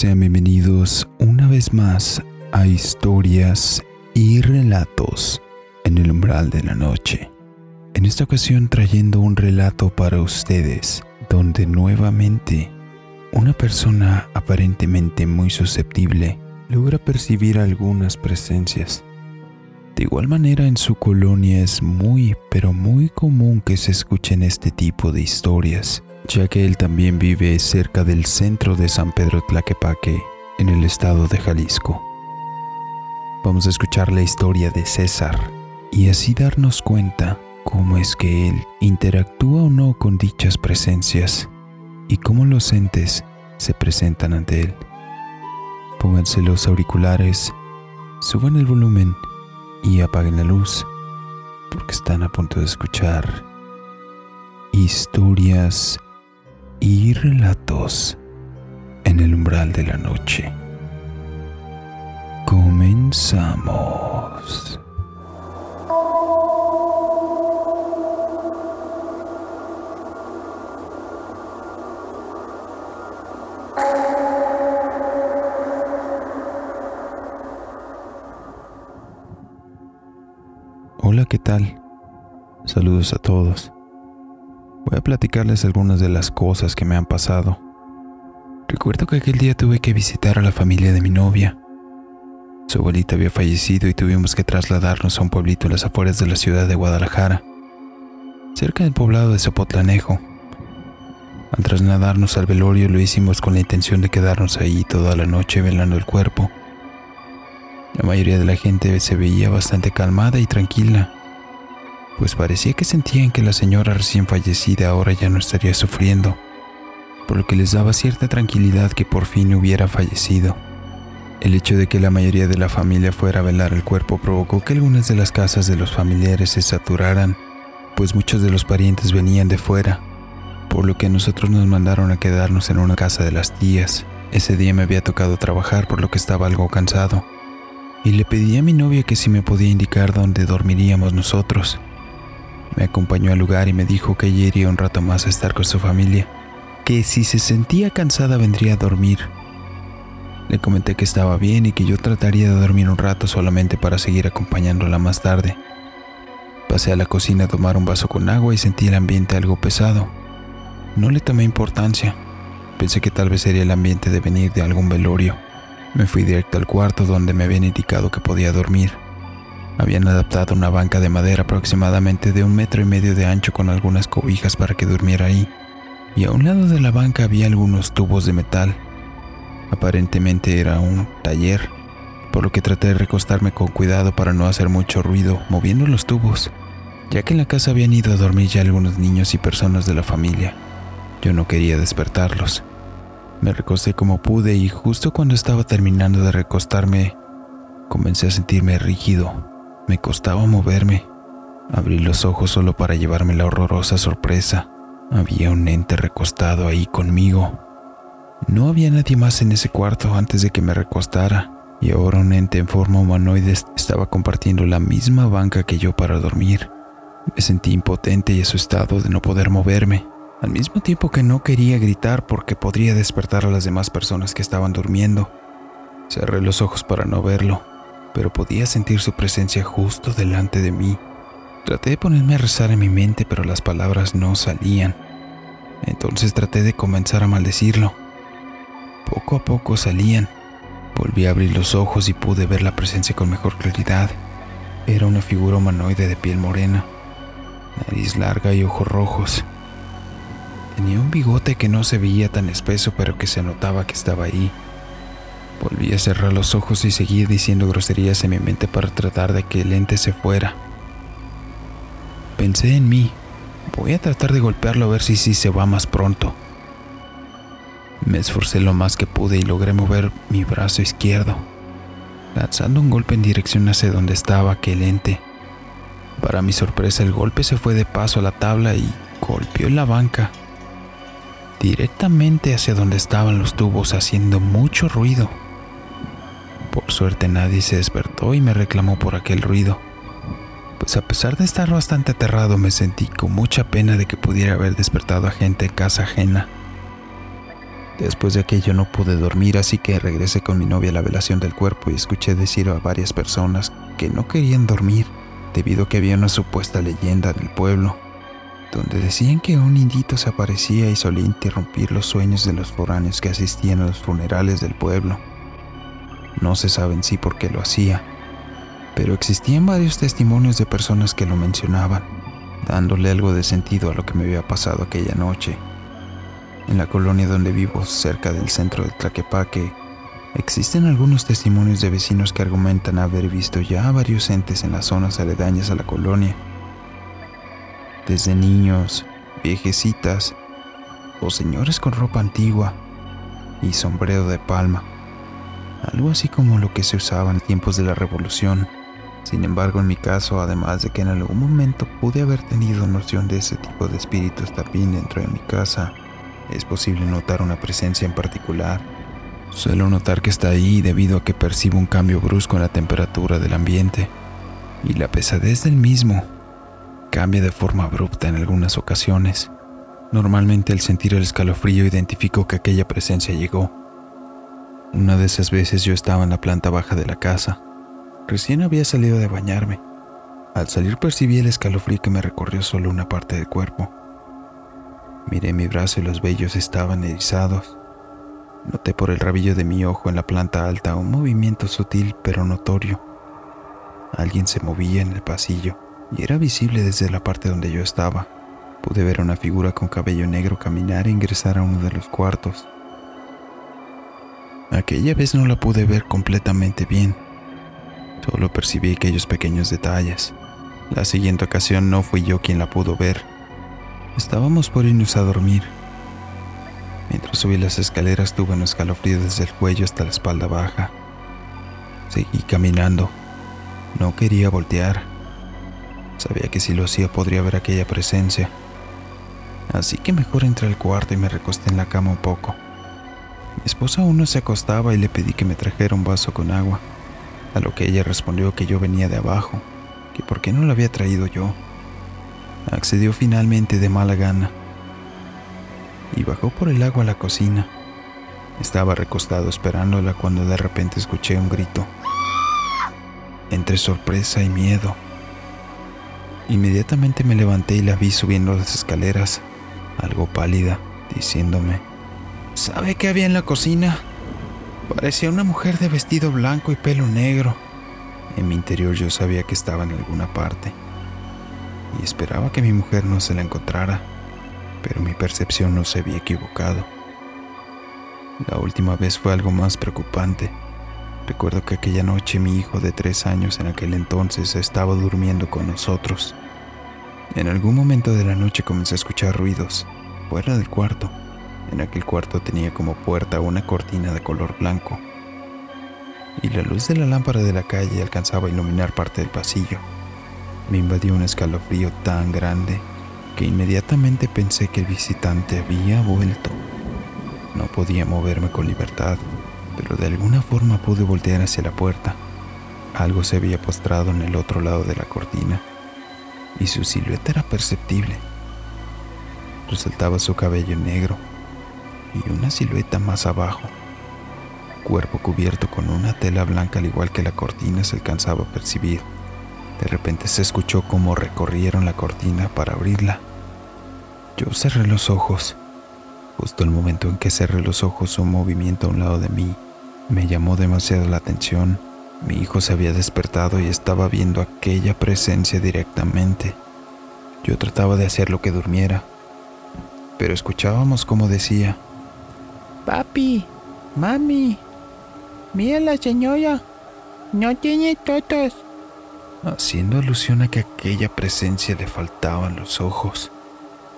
Sean bienvenidos una vez más a historias y relatos en el umbral de la noche. En esta ocasión trayendo un relato para ustedes donde nuevamente una persona aparentemente muy susceptible logra percibir algunas presencias. De igual manera en su colonia es muy pero muy común que se escuchen este tipo de historias ya que él también vive cerca del centro de San Pedro Tlaquepaque, en el estado de Jalisco. Vamos a escuchar la historia de César y así darnos cuenta cómo es que él interactúa o no con dichas presencias y cómo los entes se presentan ante él. Pónganse los auriculares, suban el volumen y apaguen la luz porque están a punto de escuchar historias y relatos en el umbral de la noche. Comenzamos. Hola, ¿qué tal? Saludos a todos. Voy a platicarles algunas de las cosas que me han pasado. Recuerdo que aquel día tuve que visitar a la familia de mi novia. Su abuelita había fallecido y tuvimos que trasladarnos a un pueblito en las afueras de la ciudad de Guadalajara, cerca del poblado de Zapotlanejo. Al trasladarnos al velorio lo hicimos con la intención de quedarnos ahí toda la noche velando el cuerpo. La mayoría de la gente se veía bastante calmada y tranquila pues parecía que sentían que la señora recién fallecida ahora ya no estaría sufriendo, por lo que les daba cierta tranquilidad que por fin hubiera fallecido. El hecho de que la mayoría de la familia fuera a velar el cuerpo provocó que algunas de las casas de los familiares se saturaran, pues muchos de los parientes venían de fuera, por lo que nosotros nos mandaron a quedarnos en una casa de las tías. Ese día me había tocado trabajar por lo que estaba algo cansado, y le pedí a mi novia que si me podía indicar dónde dormiríamos nosotros. Me acompañó al lugar y me dijo que ella iría un rato más a estar con su familia, que si se sentía cansada vendría a dormir. Le comenté que estaba bien y que yo trataría de dormir un rato solamente para seguir acompañándola más tarde. Pasé a la cocina a tomar un vaso con agua y sentí el ambiente algo pesado. No le tomé importancia. Pensé que tal vez sería el ambiente de venir de algún velorio. Me fui directo al cuarto donde me habían indicado que podía dormir. Habían adaptado una banca de madera aproximadamente de un metro y medio de ancho con algunas cobijas para que durmiera ahí, y a un lado de la banca había algunos tubos de metal. Aparentemente era un taller, por lo que traté de recostarme con cuidado para no hacer mucho ruido moviendo los tubos, ya que en la casa habían ido a dormir ya algunos niños y personas de la familia. Yo no quería despertarlos. Me recosté como pude y justo cuando estaba terminando de recostarme, comencé a sentirme rígido, me costaba moverme. Abrí los ojos solo para llevarme la horrorosa sorpresa. Había un ente recostado ahí conmigo. No había nadie más en ese cuarto antes de que me recostara, y ahora un ente en forma humanoide estaba compartiendo la misma banca que yo para dormir. Me sentí impotente y asustado de no poder moverme, al mismo tiempo que no quería gritar porque podría despertar a las demás personas que estaban durmiendo. Cerré los ojos para no verlo, pero podía sentir su presencia justo delante de mí. Traté de ponerme a rezar en mi mente, pero las palabras no salían. Entonces traté de comenzar a maldecirlo. Poco a poco salían. Volví a abrir los ojos y pude ver la presencia con mejor claridad. Era una figura humanoide de piel morena, nariz larga y ojos rojos. Tenía un bigote que no se veía tan espeso, pero que se notaba que estaba ahí. Volví a cerrar los ojos y seguí diciendo groserías en mi mente para tratar de que el ente se fuera. Pensé en mí. Voy a tratar de golpearlo a ver si sí se va más pronto. Me esforcé lo más que pude y logré mover mi brazo izquierdo, lanzando un golpe en dirección hacia donde estaba aquel ente. Para mi sorpresa, el golpe se fue de paso a la tabla y golpeó en la banca, directamente hacia donde estaban los tubos, haciendo mucho ruido. Por suerte nadie se despertó y me reclamó por aquel ruido, pues a pesar de estar bastante aterrado me sentí con mucha pena de que pudiera haber despertado a gente en casa ajena. Después de aquello no pude dormir, así que regresé con mi novia a la velación del cuerpo y escuché decir a varias personas que no querían dormir debido a que había una supuesta leyenda en el pueblo, donde decían que un indito se aparecía y solía interrumpir los sueños de los foráneos que asistían a los funerales del pueblo. No se sabe en sí por qué lo hacía, pero existían varios testimonios de personas que lo mencionaban, dándole algo de sentido a lo que me había pasado aquella noche. En la colonia donde vivo, cerca del centro de Tlaquepaque, existen algunos testimonios de vecinos que argumentan haber visto ya varios entes en las zonas aledañas a la colonia. Desde niños, viejecitas o señores con ropa antigua y sombrero de palma, algo así como lo que se usaba en tiempos de la revolución. Sin embargo, en mi caso, además de que en algún momento pude haber tenido noción de ese tipo de espíritus también dentro de mi casa, es posible notar una presencia en particular. Suelo notar que está ahí debido a que percibo un cambio brusco en la temperatura del ambiente y la pesadez del mismo cambia de forma abrupta en algunas ocasiones. Normalmente al sentir el escalofrío identifico que aquella presencia llegó. Una de esas veces yo estaba en la planta baja de la casa. Recién había salido de bañarme. Al salir percibí el escalofrío que me recorrió solo una parte del cuerpo. Miré mi brazo y los vellos estaban erizados. Noté por el rabillo de mi ojo en la planta alta un movimiento sutil pero notorio. Alguien se movía en el pasillo y era visible desde la parte donde yo estaba. Pude ver a una figura con cabello negro caminar e ingresar a uno de los cuartos. Aquella vez no la pude ver completamente bien. Solo percibí aquellos pequeños detalles. La siguiente ocasión no fui yo quien la pudo ver. Estábamos por irnos a dormir. Mientras subí las escaleras tuve un escalofrío desde el cuello hasta la espalda baja. Seguí caminando. No quería voltear. Sabía que si lo hacía podría ver aquella presencia. Así que mejor entré al cuarto y me recosté en la cama un poco. Mi esposa aún no se acostaba y le pedí que me trajera un vaso con agua, a lo que ella respondió que yo venía de abajo, que por qué no lo había traído yo. Accedió finalmente de mala gana y bajó por el agua a la cocina. Estaba recostado esperándola cuando de repente escuché un grito. Entre sorpresa y miedo. Inmediatamente me levanté y la vi subiendo las escaleras, algo pálida, diciéndome, ¿sabe qué había en la cocina? Parecía una mujer de vestido blanco y pelo negro. En mi interior yo sabía que estaba en alguna parte y esperaba que mi mujer no se la encontrara, pero mi percepción no se había equivocado. La última vez fue algo más preocupante. Recuerdo que aquella noche mi hijo de tres años en aquel entonces estaba durmiendo con nosotros. En algún momento de la noche comencé a escuchar ruidos, fuera del cuarto. En aquel cuarto tenía como puerta una cortina de color blanco, y la luz de la lámpara de la calle alcanzaba a iluminar parte del pasillo. Me invadió un escalofrío tan grande que inmediatamente pensé que el visitante había vuelto. No podía moverme con libertad, pero de alguna forma pude voltear hacia la puerta. Algo se había postrado en el otro lado de la cortina y su silueta era perceptible. Resaltaba su cabello negro y una silueta más abajo. Cuerpo cubierto con una tela blanca al igual que la cortina se alcanzaba a percibir. De repente se escuchó cómo recorrieron la cortina para abrirla. Yo cerré los ojos. Justo el momento en que cerré los ojos, un movimiento a un lado de mí me llamó demasiado la atención. Mi hijo se había despertado y estaba viendo aquella presencia directamente. Yo trataba de hacer lo que durmiera, pero escuchábamos como decía, Papi, mami, mira la señora, no tiene totos haciendo alusión a que aquella presencia le faltaban los ojos.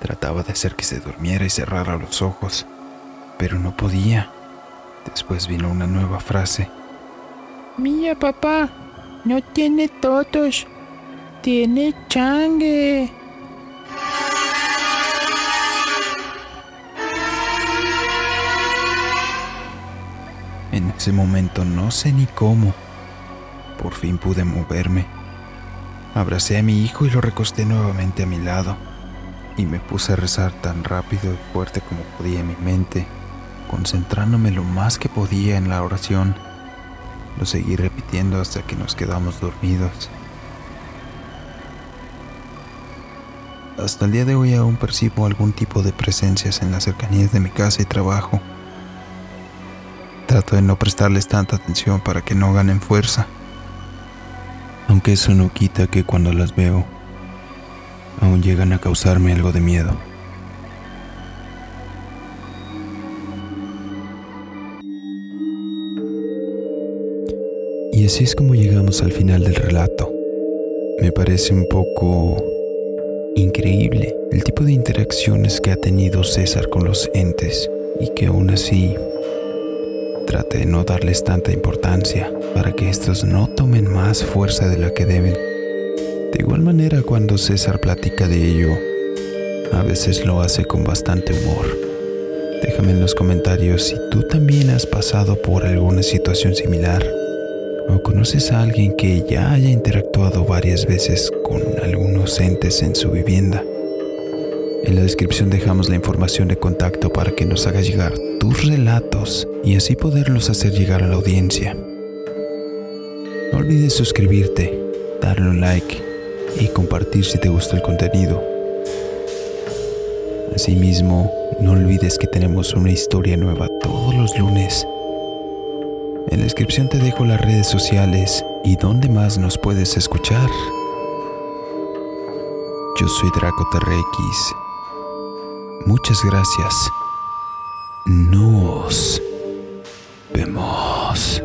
Trataba de hacer que se durmiera y cerrara los ojos, pero no podía. Después vino una nueva frase. Mía papá, no tiene totos, tiene changue. Ese momento no sé ni cómo. Por fin pude moverme Abracé a mi hijo y lo recosté nuevamente a mi lado y me puse a rezar tan rápido y fuerte como podía en mi mente. concentrándome lo más que podía en la oración. Lo seguí repitiendo hasta que nos quedamos dormidos. Hasta el día de hoy aún percibo algún tipo de presencias en las cercanías de mi casa y trabajo. Trato de no prestarles tanta atención para que no ganen fuerza. Aunque eso no quita que cuando las veo, aún llegan a causarme algo de miedo. Y así es como llegamos al final del relato. Me parece un poco increíble el tipo de interacciones que ha tenido César con los entes y que aún así trate de no darles tanta importancia para que estos no tomen más fuerza de la que deben. De igual manera cuando César platica de ello, a veces lo hace con bastante humor. Déjame en los comentarios si tú también has pasado por alguna situación similar o conoces a alguien que ya haya interactuado varias veces con algunos entes en su vivienda. En la descripción dejamos la información de contacto para que nos hagas llegar tus relatos y así poderlos hacer llegar a la audiencia. No olvides suscribirte, darle un like y compartir si te gustó el contenido. Asimismo, no olvides que tenemos una historia nueva todos los lunes en la descripción te dejo las redes sociales y dónde más nos puedes escuchar. Yo soy Draco. Muchas gracias. Nos vemos.